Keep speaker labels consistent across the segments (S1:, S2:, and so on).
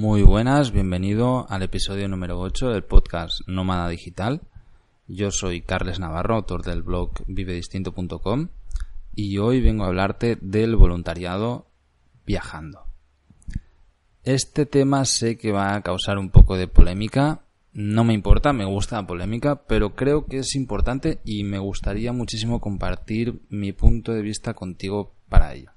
S1: Muy buenas, bienvenido al episodio número 8 del podcast Nómada Digital. Yo soy Carles Navarro, autor del blog vivedistinto.com y hoy vengo a hablarte del voluntariado viajando. Este tema sé que va a causar un poco de polémica, no me importa, me gusta la polémica, pero creo que es importante y me gustaría muchísimo compartir mi punto de vista contigo para ello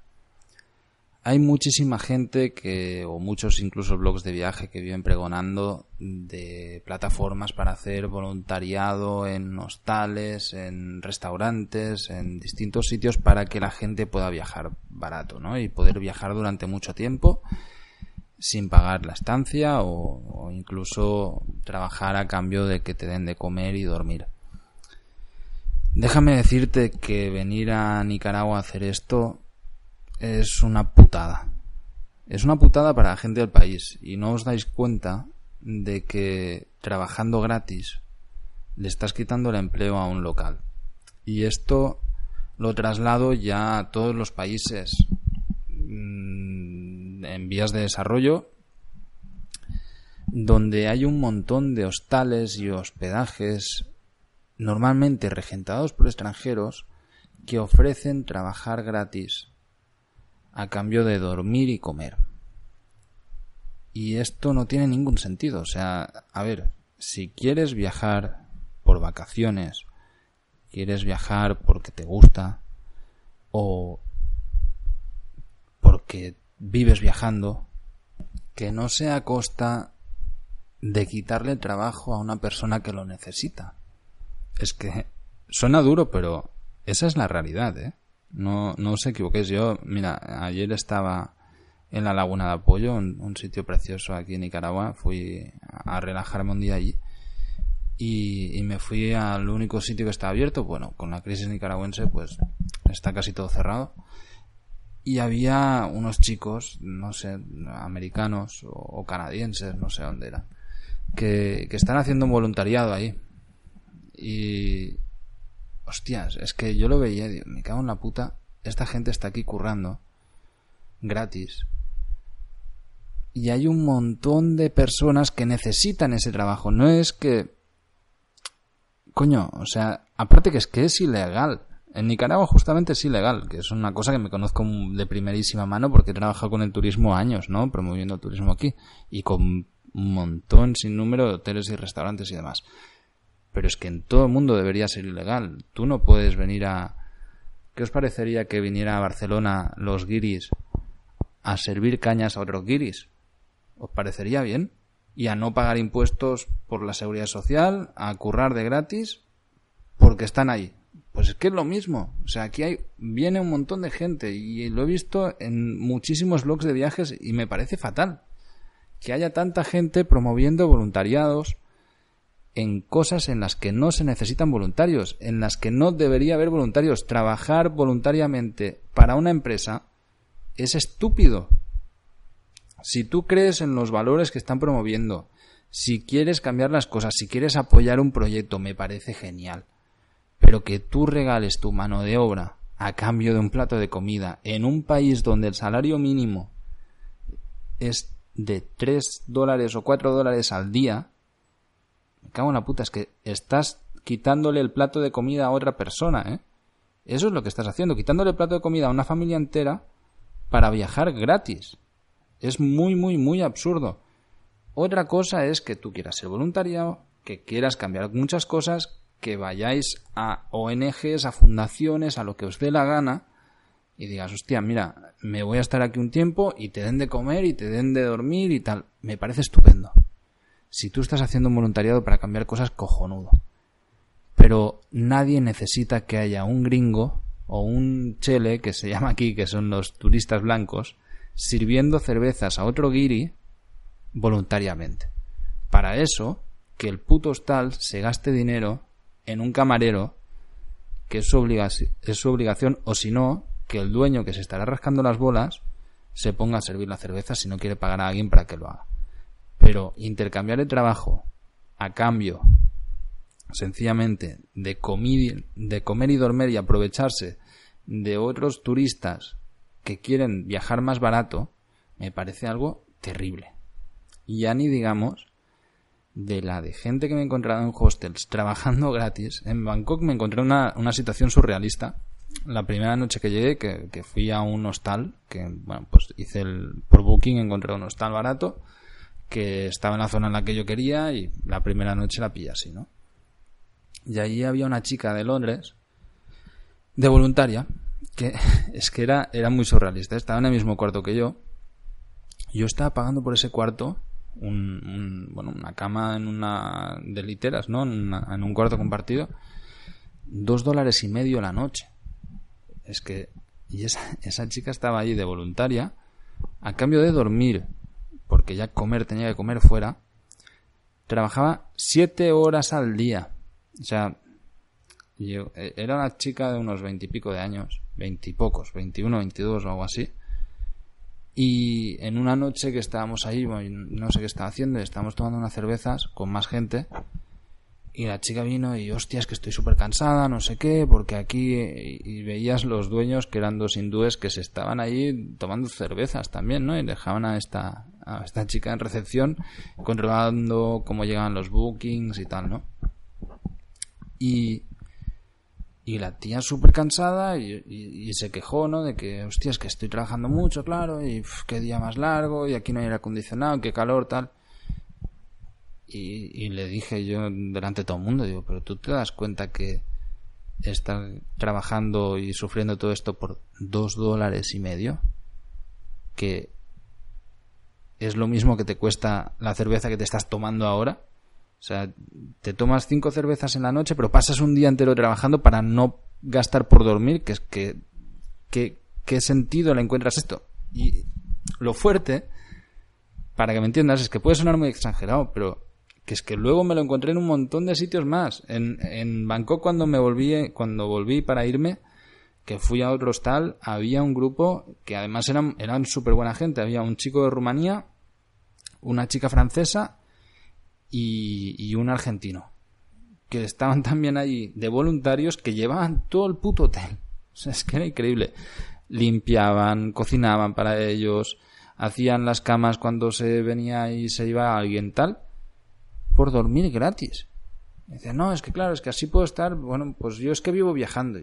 S1: hay muchísima gente que, o muchos incluso blogs de viaje que viven pregonando de plataformas para hacer voluntariado en hostales, en restaurantes, en distintos sitios para que la gente pueda viajar barato, ¿no? Y poder viajar durante mucho tiempo sin pagar la estancia o, o incluso trabajar a cambio de que te den de comer y dormir. Déjame decirte que venir a Nicaragua a hacer esto es una putada. Es una putada para la gente del país y no os dais cuenta de que trabajando gratis le estás quitando el empleo a un local. Y esto lo traslado ya a todos los países mm, en vías de desarrollo donde hay un montón de hostales y hospedajes normalmente regentados por extranjeros que ofrecen trabajar gratis a cambio de dormir y comer. Y esto no tiene ningún sentido. O sea, a ver, si quieres viajar por vacaciones, quieres viajar porque te gusta, o porque vives viajando, que no sea a costa de quitarle trabajo a una persona que lo necesita. Es que suena duro, pero esa es la realidad, ¿eh? No, no os equivoquéis. Yo, mira, ayer estaba en la Laguna de Apoyo, un, sitio precioso aquí en Nicaragua. Fui a relajarme un día allí. Y, me fui al único sitio que estaba abierto. Bueno, con la crisis nicaragüense, pues está casi todo cerrado. Y había unos chicos, no sé, americanos o, canadienses, no sé dónde eran, que, que están haciendo un voluntariado ahí. Hostias, es que yo lo veía, digo, me cago en la puta, esta gente está aquí currando, gratis, y hay un montón de personas que necesitan ese trabajo, no es que... Coño, o sea, aparte que es que es ilegal. En Nicaragua justamente es ilegal, que es una cosa que me conozco de primerísima mano porque he trabajado con el turismo años, ¿no? Promoviendo el turismo aquí y con un montón sin número de hoteles y restaurantes y demás. Pero es que en todo el mundo debería ser ilegal. Tú no puedes venir a... ¿Qué os parecería que viniera a Barcelona los guiris a servir cañas a otros guiris? ¿Os parecería bien? Y a no pagar impuestos por la seguridad social, a currar de gratis, porque están ahí. Pues es que es lo mismo. O sea, aquí hay, viene un montón de gente y lo he visto en muchísimos blogs de viajes y me parece fatal que haya tanta gente promoviendo voluntariados, en cosas en las que no se necesitan voluntarios, en las que no debería haber voluntarios. Trabajar voluntariamente para una empresa es estúpido. Si tú crees en los valores que están promoviendo, si quieres cambiar las cosas, si quieres apoyar un proyecto, me parece genial. Pero que tú regales tu mano de obra a cambio de un plato de comida en un país donde el salario mínimo es de 3 dólares o 4 dólares al día, cago en la puta, es que estás quitándole el plato de comida a otra persona, ¿eh? Eso es lo que estás haciendo, quitándole el plato de comida a una familia entera para viajar gratis. Es muy, muy, muy absurdo. Otra cosa es que tú quieras ser voluntario, que quieras cambiar muchas cosas, que vayáis a ONGs, a fundaciones, a lo que os dé la gana, y digas, hostia, mira, me voy a estar aquí un tiempo y te den de comer y te den de dormir y tal. Me parece estupendo si tú estás haciendo un voluntariado para cambiar cosas, cojonudo. Pero nadie necesita que haya un gringo o un chele, que se llama aquí, que son los turistas blancos, sirviendo cervezas a otro guiri voluntariamente. Para eso, que el puto hostal se gaste dinero en un camarero, que es su, es su obligación, o si no, que el dueño que se estará rascando las bolas se ponga a servir la cerveza si no quiere pagar a alguien para que lo haga. Pero intercambiar el trabajo a cambio, sencillamente, de, de comer y dormir y aprovecharse de otros turistas que quieren viajar más barato, me parece algo terrible. Y ya ni digamos de la de gente que me he encontrado en hostels trabajando gratis. En Bangkok me encontré una, una situación surrealista. La primera noche que llegué, que, fui a un hostal, que bueno, pues hice el, por booking, encontré un hostal barato, que estaba en la zona en la que yo quería y la primera noche la pillé así, ¿no? Y allí había una chica de Londres, de voluntaria, que es que era, era muy surrealista. Estaba en el mismo cuarto que yo. Yo estaba pagando por ese cuarto un, bueno, una cama en una de literas, ¿no? En, un cuarto compartido, dos dólares y medio la noche. Es que, y esa, esa chica estaba allí de voluntaria, a cambio de dormir, porque ya comer tenía que comer fuera, trabajaba siete horas al día. O sea, yo, e, era una chica de unos veintipico de años, veintipocos, veintiuno, veintidós o algo así y en una noche que estábamos ahí, no sé qué estaba haciendo, estábamos tomando unas cervezas con más gente. Y la chica vino y, hostia, es que estoy súper cansada, no sé qué, porque aquí. Y veías los dueños, que eran dos hindúes, que se estaban ahí tomando cervezas también, ¿no? Y dejaban a esta, esta chica en recepción, controlando cómo llegaban los bookings y tal, ¿no? Y, y la tía súper cansada y, se quejó, ¿no? De que, hostia, es que estoy trabajando mucho, claro, y qué día más largo, y aquí no hay aire acondicionado, qué calor, tal. Y, le dije yo delante de todo el mundo, digo, pero tú te das cuenta que estás trabajando y sufriendo todo esto por dos dólares y medio, que es lo mismo que te cuesta la cerveza que te estás tomando ahora. O sea, te tomas cinco cervezas en la noche, pero pasas un día entero trabajando para no gastar por dormir, que es que, ¿qué sentido le encuentras esto? Y lo fuerte, para que me entiendas, es que puede sonar muy exagerado, pero que es que luego me lo encontré en un montón de sitios más. En, en Bangkok cuando me volví, cuando volví para irme, que fui a otro hostal, había un grupo que además eran, eran súper buena gente. Había un chico de Rumanía, una chica francesa y, un argentino que estaban también allí de voluntarios que llevaban todo el puto hotel. O sea, es que era increíble. Limpiaban, cocinaban para ellos, hacían las camas cuando se venía y se iba alguien tal, por dormir gratis. dice, no, es que claro, es que así puedo estar, bueno, pues yo es que vivo viajando.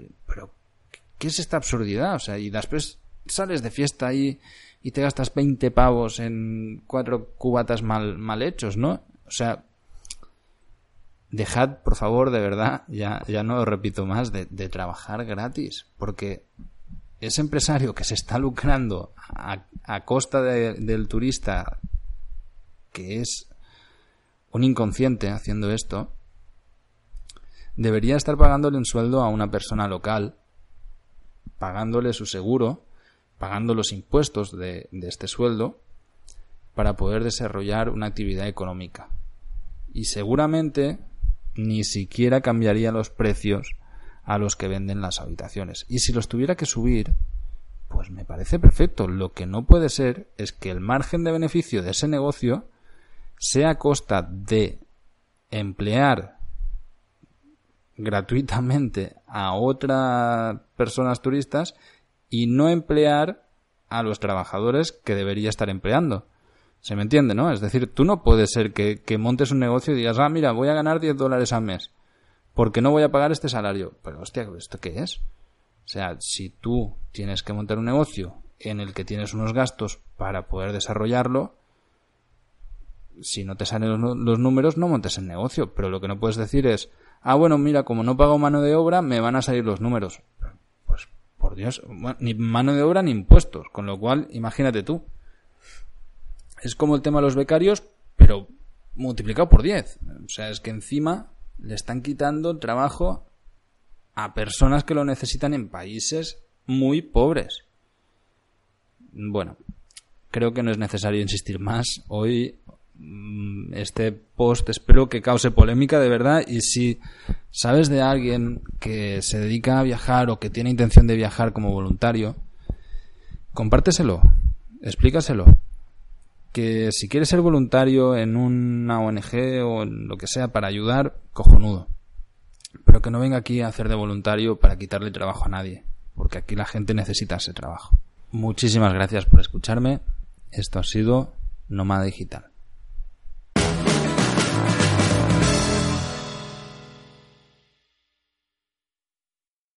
S1: ¿Qué es esta absurdidad? O sea, y después sales de fiesta ahí y te gastas 20 pavos en cuatro cubatas mal, mal hechos, ¿no? O sea, dejad, por favor, de verdad, ya, ya no lo repito más, de, trabajar gratis, porque ese empresario que se está lucrando a, costa del turista, que es un inconsciente haciendo esto, debería estar pagándole un sueldo a una persona local, pagándole su seguro, pagando los impuestos de este sueldo, para poder desarrollar una actividad económica y seguramente ni siquiera cambiaría los precios a los que venden las habitaciones. Y si los tuviera que subir, pues me parece perfecto. Lo que no puede ser es que el margen de beneficio de ese negocio sea a costa de emplear gratuitamente a otras personas turistas y no emplear a los trabajadores que debería estar empleando. ¿Se me entiende, no? Es decir, tú no puedes ser que, montes un negocio y digas, ah, mira, voy a ganar 10 dólares al mes porque no voy a pagar este salario. Pero, hostia, ¿esto qué es? O sea, si tú tienes que montar un negocio en el que tienes unos gastos para poder desarrollarlo, si no te salen los, números, no montes el negocio. Pero lo que no puedes decir es, ah, bueno, mira, como no pago mano de obra, me van a salir los números. Pues, por Dios, ni mano de obra ni impuestos. Con lo cual, imagínate tú. Es como el tema de los becarios, pero multiplicado por 10. O sea, es que encima le están quitando trabajo a personas que lo necesitan en países muy pobres. Bueno, creo que no es necesario insistir más. Hoy mm, este post espero que cause polémica de verdad y si sabes de alguien que se dedica a viajar o que tiene intención de viajar como voluntario, compárteselo, explícaselo que si quieres ser voluntario en una ONG o en lo que sea para ayudar, cojonudo. Pero que no venga aquí a hacer de voluntario para quitarle trabajo a nadie, porque aquí la gente necesita ese trabajo. Muchísimas gracias por escucharme. Esto ha sido Nómada Digital.